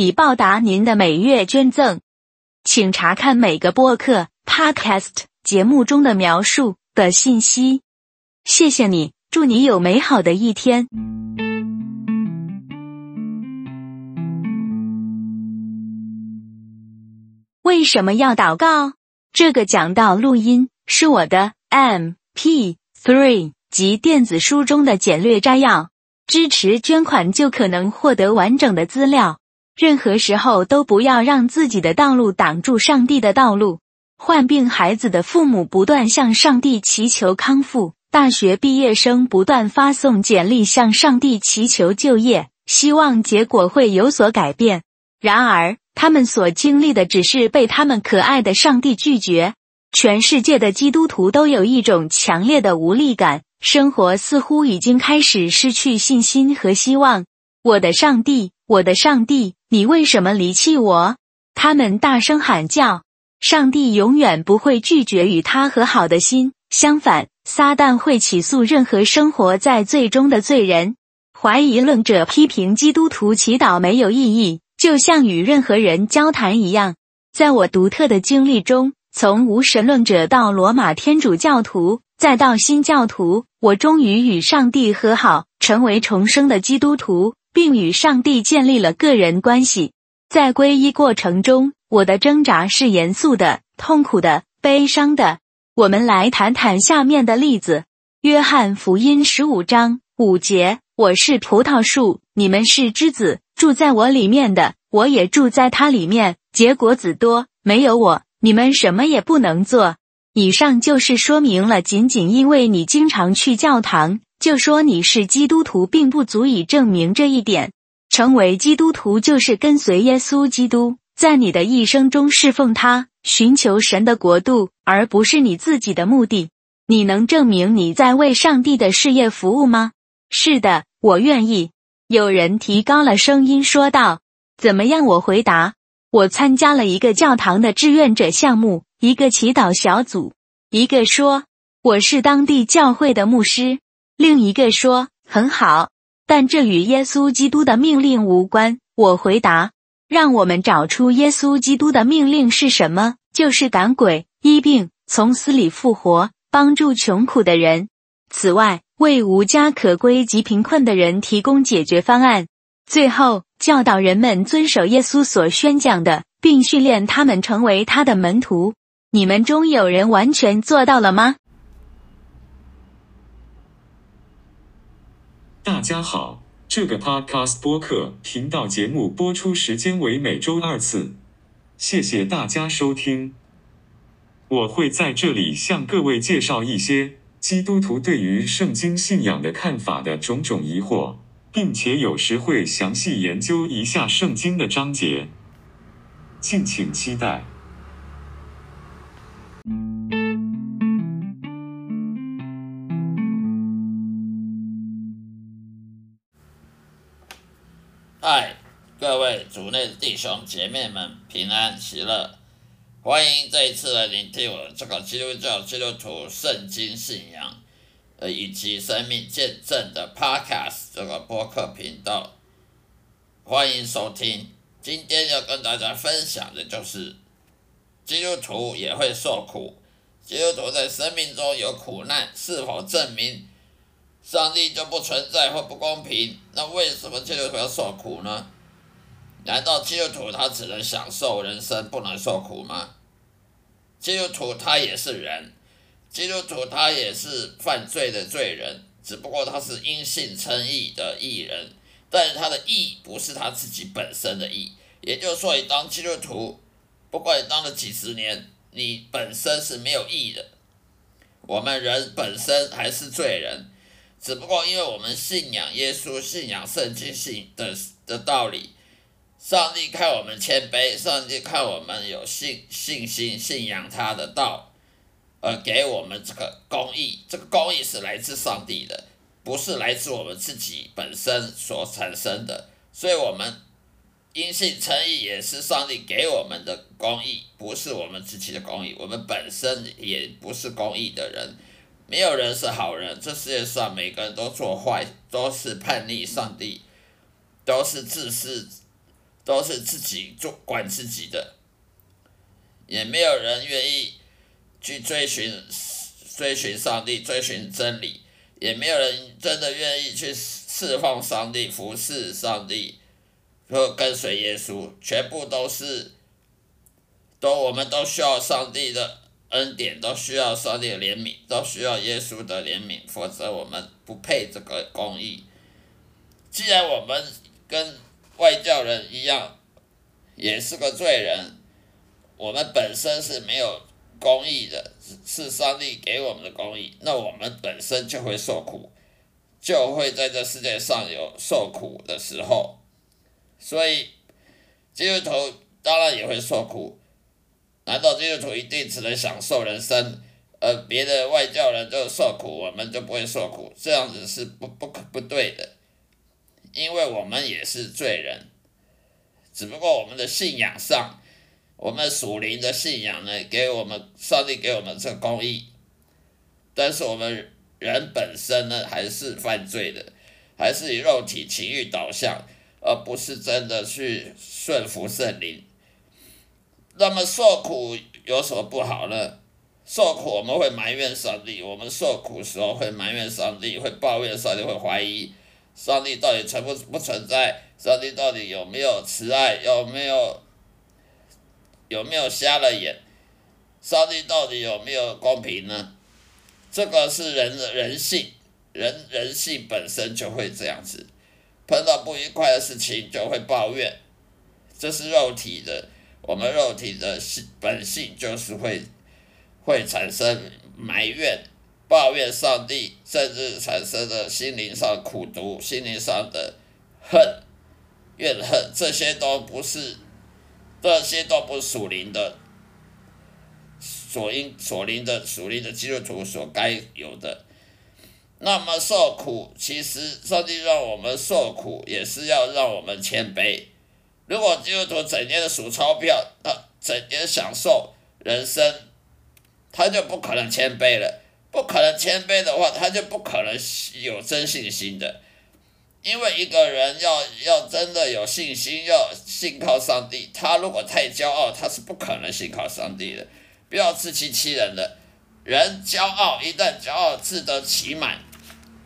以报答您的每月捐赠，请查看每个播客 Podcast 节目中的描述的信息。谢谢你，祝你有美好的一天。为什么要祷告？这个讲道录音是我的 MP3 及电子书中的简略摘要，支持捐款就可能获得完整的资料。任何时候都不要让自己的道路挡住上帝的道路。患病孩子的父母不断向上帝祈求康复，大学毕业生不断发送简历向上帝祈求就业，希望结果会有所改变。然而，他们所经历的只是被他们可爱的上帝拒绝。全世界的基督徒都有一种强烈的无力感，生活似乎已经开始失去信心和希望。我的上帝，我的上帝。你为什么离弃我？他们大声喊叫。上帝永远不会拒绝与他和好的心，相反，撒旦会起诉任何生活在罪中的罪人。怀疑论者批评基督徒祈祷没有意义，就像与任何人交谈一样。在我独特的经历中，从无神论者到罗马天主教徒，再到新教徒，我终于与上帝和好，成为重生的基督徒。并与上帝建立了个人关系。在皈依过程中，我的挣扎是严肃的、痛苦的、悲伤的。我们来谈谈下面的例子：约翰福音十五章五节，我是葡萄树，你们是枝子，住在我里面的，我也住在他里面，结果子多。没有我，你们什么也不能做。以上就是说明了，仅仅因为你经常去教堂。就说你是基督徒，并不足以证明这一点。成为基督徒就是跟随耶稣基督，在你的一生中侍奉他，寻求神的国度，而不是你自己的目的。你能证明你在为上帝的事业服务吗？是的，我愿意。有人提高了声音说道：“怎么样？”我回答：“我参加了一个教堂的志愿者项目，一个祈祷小组。”一个说：“我是当地教会的牧师。”另一个说：“很好，但这与耶稣基督的命令无关。”我回答：“让我们找出耶稣基督的命令是什么？就是赶鬼、医病、从死里复活、帮助穷苦的人。此外，为无家可归及贫困的人提供解决方案。最后，教导人们遵守耶稣所宣讲的，并训练他们成为他的门徒。你们中有人完全做到了吗？”大家好，这个 Podcast 播客频道节目播出时间为每周二次。谢谢大家收听。我会在这里向各位介绍一些基督徒对于圣经信仰的看法的种种疑惑，并且有时会详细研究一下圣经的章节。敬请期待。嗨，各位主内的弟兄姐妹们，平安喜乐！欢迎这一次来聆听我这个基督教基督徒圣经信仰呃以及生命见证的 Podcast 这个播客频道。欢迎收听。今天要跟大家分享的就是，基督徒也会受苦，基督徒在生命中有苦难，是否证明？上帝就不存在或不公平？那为什么基督徒要受苦呢？难道基督徒他只能享受人生，不能受苦吗？基督徒他也是人，基督徒他也是犯罪的罪人，只不过他是因信称义的义人，但是他的义不是他自己本身的义。也就是说，你当基督徒，不管你当了几十年，你本身是没有义的。我们人本身还是罪人。只不过因为我们信仰耶稣，信仰圣经信的的道理，上帝看我们谦卑，上帝看我们有信信心，信仰他的道，而给我们这个公义。这个公义是来自上帝的，不是来自我们自己本身所产生的。所以，我们因信称义也是上帝给我们的公义，不是我们自己的公义。我们本身也不是公义的人，没有人是好人。这世界上每个人都做坏，都是叛逆上帝，都是自私。都是自己做管自己的，也没有人愿意去追寻追寻上帝，追寻真理，也没有人真的愿意去侍奉上帝、服侍上帝和跟随耶稣，全部都是都我们都需要上帝的恩典，都需要上帝的怜悯，都需要耶稣的怜悯，否则我们不配这个公义。既然我们跟外教人一样，也是个罪人。我们本身是没有公义的，是上帝给我们的公义。那我们本身就会受苦，就会在这世界上有受苦的时候。所以，基督徒当然也会受苦。难道基督徒一定只能享受人生，而别的外教人就受苦，我们就不会受苦？这样子是不不可不对的。因为我们也是罪人，只不过我们的信仰上，我们属灵的信仰呢，给我们上帝给我们这公义，但是我们人本身呢，还是犯罪的，还是以肉体情欲导向，而不是真的去顺服圣灵。那么受苦有什么不好呢？受苦我们会埋怨上帝，我们受苦时候会埋怨上帝，会抱怨上帝，会怀疑。上帝到底存不不存在？上帝到底有没有慈爱？有没有有没有瞎了眼？上帝到底有没有公平呢？这个是人的人性，人人性本身就会这样子，碰到不愉快的事情就会抱怨，这是肉体的，我们肉体的性本性就是会会产生埋怨。抱怨上帝，甚至产生的心灵上苦毒、心灵上的恨、怨恨，这些都不是，这些都不属灵的，所应所灵的属灵的基督徒所该有的。那么受苦，其实上帝让我们受苦，也是要让我们谦卑。如果基督徒整天的数钞票，他整天享受人生，他就不可能谦卑了。不可能谦卑的话，他就不可能有真信心的。因为一个人要要真的有信心，要信靠上帝，他如果太骄傲，他是不可能信靠上帝的。不要自欺欺人的，人骄傲，一旦骄傲自得其满，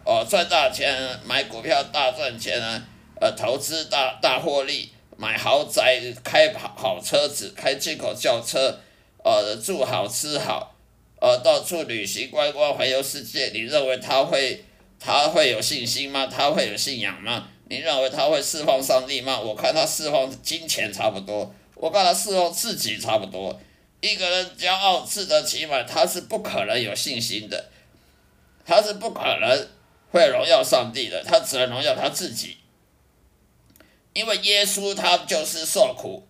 哦，赚大钱，买股票大赚钱啊，呃，投资大大获利，买豪宅，开好好车子，开进口轿车，呃，住好吃好。呃，到处旅行观光，环游世界，你认为他会他会有信心吗？他会有信仰吗？你认为他会释放上帝吗？我看他释放金钱差不多，我看他释放自己差不多。一个人骄傲自得其满，他是不可能有信心的，他是不可能会荣耀上帝的，他只能荣耀他自己。因为耶稣他就是受苦，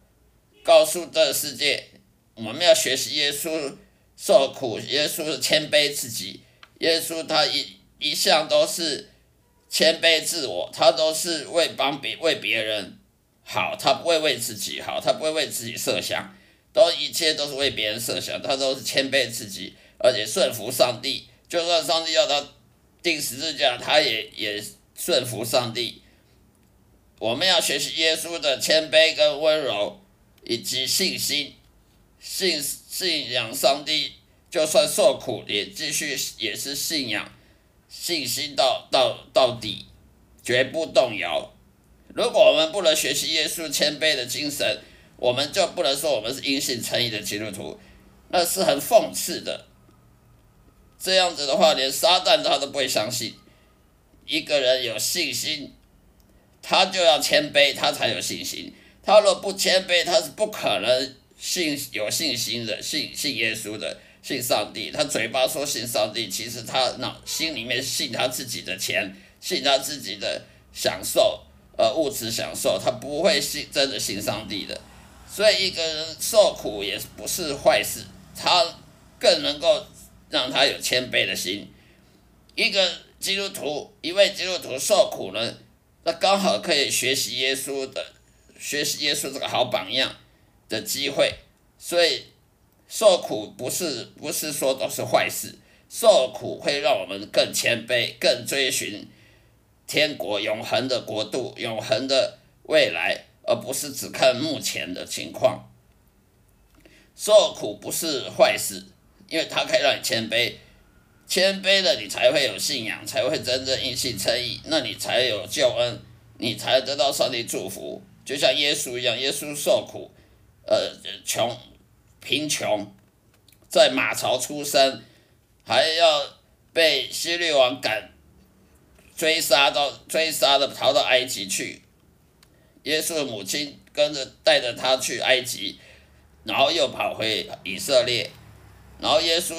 告诉这个世界，我们要学习耶稣。受苦，耶稣是谦卑自己，耶稣他一一向都是谦卑自我，他都是为帮别为别人好，他不会为自己好，他不会为自己设想，都一切都是为别人设想，他都是谦卑自己，而且顺服上帝，就算上帝要他钉十字架，他也也顺服上帝。我们要学习耶稣的谦卑跟温柔，以及信心。信信仰上帝，就算受苦也继续也是信仰，信心到到到底，绝不动摇。如果我们不能学习耶稣谦卑的精神，我们就不能说我们是因信称义的基督徒，那是很讽刺的。这样子的话，连撒旦他都不会相信。一个人有信心，他就要谦卑，他才有信心。他若不谦卑，他是不可能。信有信心的，信信耶稣的，信上帝。他嘴巴说信上帝，其实他脑心里面信他自己的钱，信他自己的享受，呃物质享受，他不会信真的信上帝的。所以一个人受苦也不是坏事，他更能够让他有谦卑的心。一个基督徒，一位基督徒受苦呢，那刚好可以学习耶稣的，学习耶稣这个好榜样的机会。所以受苦不是不是说都是坏事，受苦会让我们更谦卑，更追寻天国永恒的国度，永恒的未来。而不是只看目前的情况，受苦不是坏事，因为它可以让你谦卑，谦卑的你才会有信仰，才会真正因信称义，那你才有救恩，你才得到上帝祝福。就像耶稣一样，耶稣受苦，呃，穷，贫穷，在马槽出生，还要被希律王赶追杀到追杀的逃到埃及去。耶稣的母亲跟着带着他去埃及，然后又跑回以色列，然后耶稣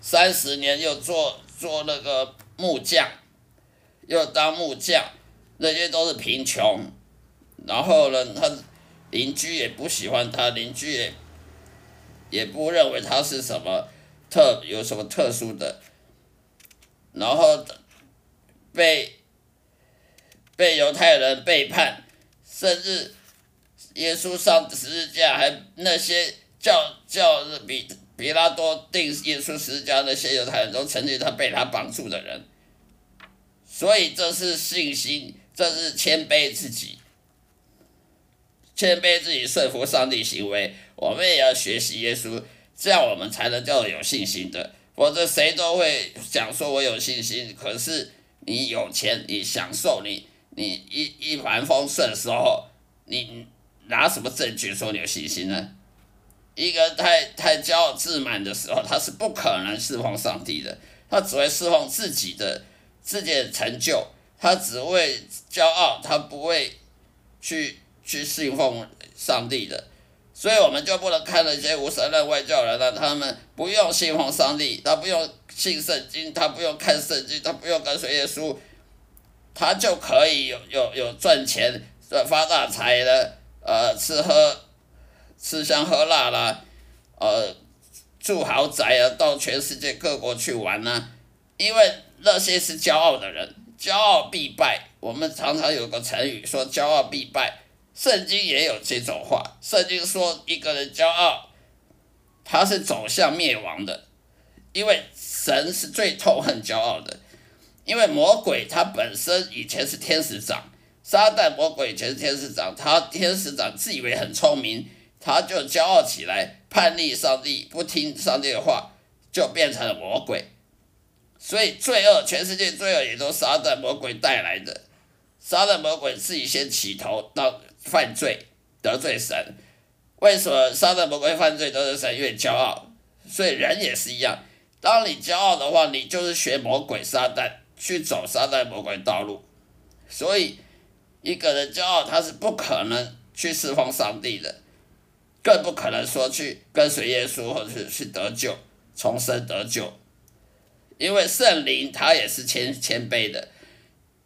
三十年又做做那个木匠，又当木匠，那些都是贫穷，然后呢，他邻居也不喜欢他，邻居也也不认为他是什么特有什么特殊的，然后被被犹太人背叛。甚至耶稣上十字架，还那些叫叫比比拉多定耶稣十字架那些犹太人都曾经他被他绑住的人，所以这是信心，这是谦卑自己，谦卑自己顺服上帝行为。我们也要学习耶稣，这样我们才能叫有信心的。否则谁都会想说我有信心，可是你有钱，你享受你。你一一帆风顺的时候，你拿什么证据说你有信心呢？一个太太骄傲自满的时候，他是不可能侍奉上帝的，他只会侍奉自己的自己的成就，他只会骄傲，他不会去去信奉上帝的。所以我们就不能看那些无神论外教人了，他们不用信奉上帝，他不用信圣经，他不用看圣经，他不用跟随耶稣。他就可以有有有赚钱、发大财的，呃，吃喝吃香喝辣啦，呃，住豪宅啊，到全世界各国去玩呐、啊。因为那些是骄傲的人，骄傲必败。我们常常有个成语说“骄傲必败”，圣经也有这种话。圣经说一个人骄傲，他是走向灭亡的，因为神是最痛恨骄傲的。因为魔鬼他本身以前是天使长，撒旦魔鬼以前是天使长，他天使长自以为很聪明，他就骄傲起来，叛逆上帝，不听上帝的话，就变成了魔鬼。所以罪恶，全世界罪恶也都是撒旦魔鬼带来的。撒旦魔鬼自己先起头到犯罪，得罪神。为什么撒旦魔鬼犯罪得罪神？因为骄傲。所以人也是一样，当你骄傲的话，你就是学魔鬼撒旦。去走撒旦魔鬼道路，所以一个人骄傲，他是不可能去侍奉上帝的，更不可能说去跟随耶稣或者是去得救、重生得救，因为圣灵他也是谦谦卑的，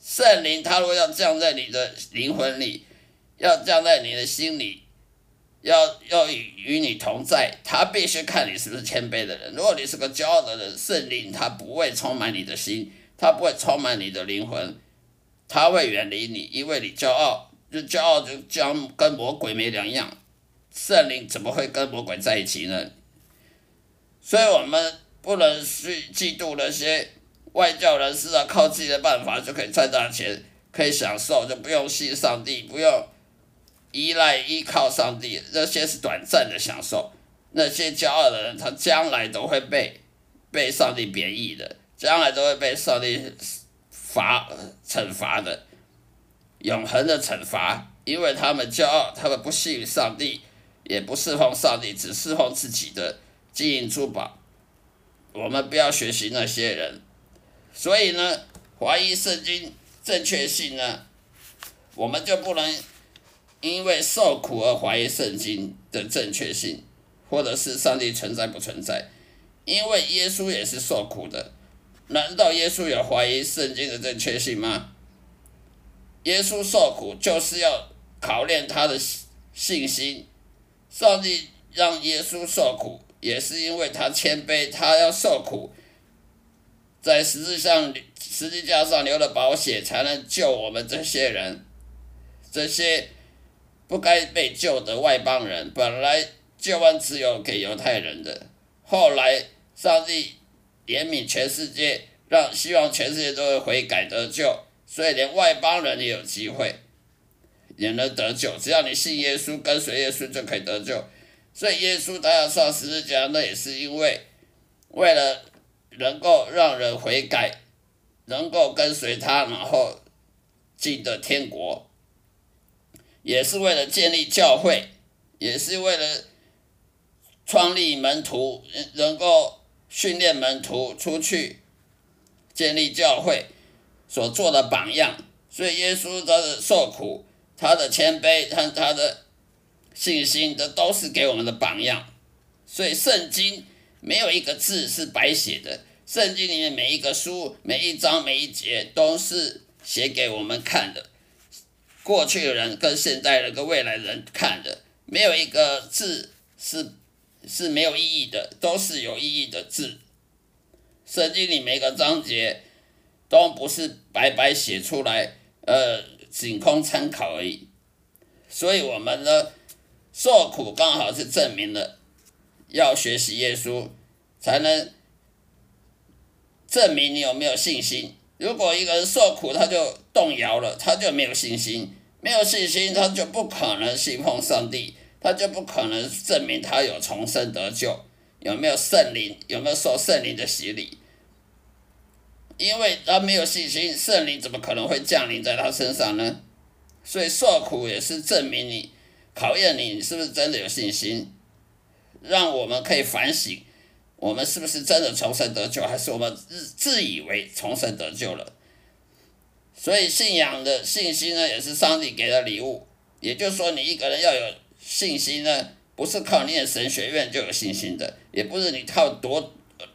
圣灵他如果要降在你的灵魂里，要降在你的心里，要要与与你同在，他必须看你是不是谦卑的人。如果你是个骄傲的人，圣灵他不会充满你的心。他不会充满你的灵魂，他会远离你，因为你骄傲，就骄傲就将跟魔鬼没两样。圣灵怎么会跟魔鬼在一起呢？所以我们不能去嫉妒那些外教人士啊，靠自己的办法就可以赚大钱，可以享受，就不用信上帝，不用依赖依靠上帝，那些是短暂的享受。那些骄傲的人，他将来都会被被上帝贬义的。将来都会被上帝罚惩罚的，永恒的惩罚，因为他们骄傲，他们不信上帝，也不侍奉上帝，只侍奉自己的金银珠宝。我们不要学习那些人，所以呢，怀疑圣经正确性呢，我们就不能因为受苦而怀疑圣经的正确性，或者是上帝存在不存在，因为耶稣也是受苦的。难道耶稣有怀疑圣经的正确性吗？耶稣受苦就是要考验他的信心。上帝让耶稣受苦，也是因为他谦卑，他要受苦，在十字上十字架上流了宝血，才能救我们这些人，这些不该被救的外邦人。本来救恩只有给犹太人的，后来上帝怜悯全世界，让希望全世界都会悔改得救，所以连外邦人也有机会。也能得救，只要你信耶稣，跟随耶稣就可以得救。所以耶稣他要上十字架，那也是因为为了能够让人悔改，能够跟随他，然后进得天国，也是为了建立教会，也是为了创立门徒，能够训练门徒出去建立教会所做的榜样。所以耶稣他的受苦。他的谦卑和他的信心，这都是给我们的榜样。所以圣经没有一个字是白写的，圣经里面每一个书、每一章、每一节都是写给我们看的。过去的人跟现代人跟未来人看的，没有一个字是是没有意义的，都是有意义的字。圣经里每个章节都不是白白写出来，呃。仅供参考而已，所以我们的受苦刚好是证明了要学习耶稣，才能证明你有没有信心。如果一个人受苦，他就动摇了，他就没有信心，没有信心，他就不可能信奉上帝，他就不可能证明他有重生得救，有没有圣灵，有没有受圣灵的洗礼。因为他没有信心，圣灵怎么可能会降临在他身上呢？所以受苦也是证明你，考验你，你是不是真的有信心，让我们可以反省，我们是不是真的重生得救，还是我们自自以为重生得救了？所以信仰的信心呢，也是上帝给的礼物。也就是说，你一个人要有信心呢，不是靠念神学院就有信心的，也不是你靠多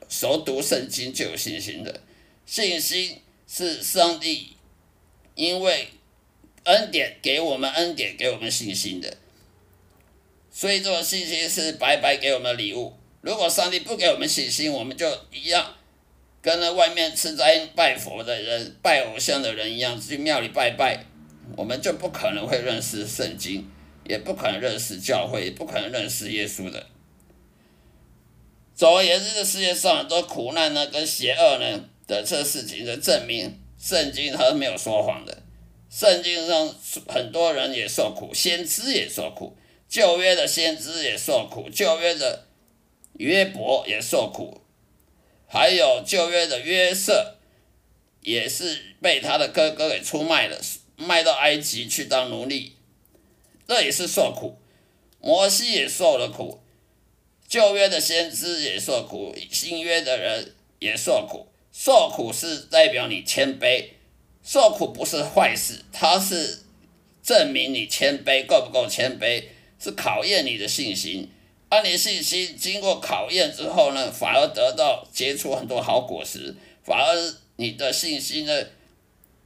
熟读圣经就有信心的。信心是上帝因为恩典给我们恩典给我们信心的，所以这种信心是白白给我们礼物。如果上帝不给我们信心，我们就一样跟那外面吃斋拜佛的人、拜偶像的人一样，去庙里拜拜，我们就不可能会认识圣经，也不可能认识教会，也不可能认识耶稣的。总而言之，这世界上很多苦难呢，跟邪恶呢。的这事情的证明，圣经它没有说谎的。圣经上很多人也受苦，先知也受苦，旧约的先知也受苦，旧约的约伯也受苦，还有旧约的约瑟也是被他的哥哥给出卖了，卖到埃及去当奴隶，这也是受苦。摩西也受了苦，旧约的先知也受苦，新约的人也受苦。受苦是代表你谦卑，受苦不是坏事，它是证明你谦卑够不够谦卑，是考验你的信心。而你信心经过考验之后呢，反而得到结出很多好果实，反而你的信心呢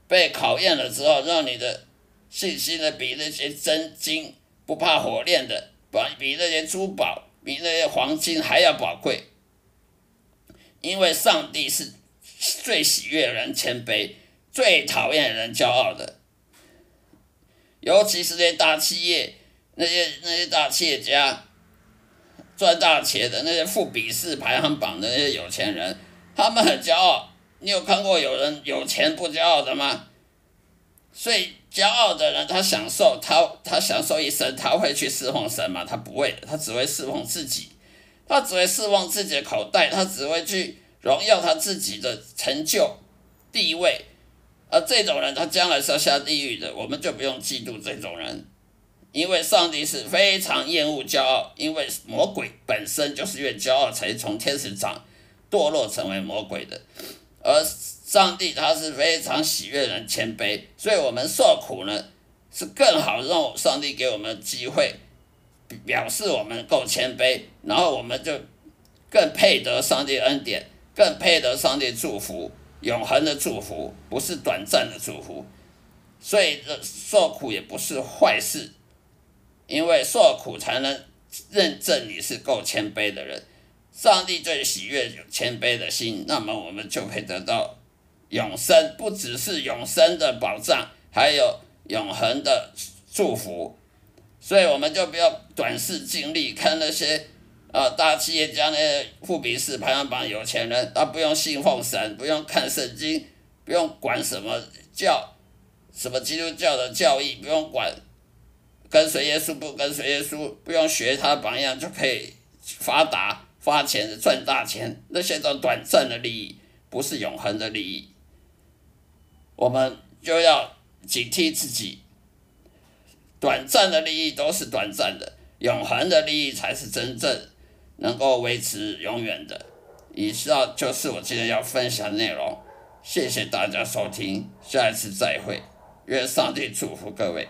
被考验了之后，让你的信心呢比那些真金不怕火炼的，比那些珠宝、比那些黄金还要宝贵，因为上帝是。最喜悦人谦卑，最讨厌人骄傲的。尤其是那些大企业，那些那些大企业家，赚大钱的那些富比士排行榜的那些有钱人，他们很骄傲。你有看过有人有钱不骄傲的吗？所以骄傲的人，他享受他他享受一生，他会去侍奉神吗？他不会，他只会侍奉自己，他只会侍奉自己的口袋，他只会去。荣耀他自己的成就、地位，而这种人他将来是要下地狱的，我们就不用嫉妒这种人，因为上帝是非常厌恶骄傲，因为魔鬼本身就是越骄傲才从天使长堕落成为魔鬼的，而上帝他是非常喜悦人谦卑，所以我们受苦呢是更好让上帝给我们机会，表示我们够谦卑，然后我们就更配得上帝恩典。更配得上帝祝福，永恒的祝福，不是短暂的祝福。所以受苦也不是坏事，因为受苦才能认证你是够谦卑的人。上帝最喜悦有谦卑的心，那么我们就可以得到永生，不只是永生的保障，还有永恒的祝福。所以我们就不要短视经历，看那些。啊，大企业家那些富比士排行榜有钱人，他不用信奉神，不用看圣经，不用管什么教，什么基督教的教义，不用管跟随耶稣不跟随耶稣，不用学他榜样就可以发达发钱赚大钱，那些都短暂的利益，不是永恒的利益。我们就要警惕自己，短暂的利益都是短暂的，永恒的利益才是真正。能够维持永远的。以上就是我今天要分享的内容。谢谢大家收听下一次再会。愿上帝祝福各位。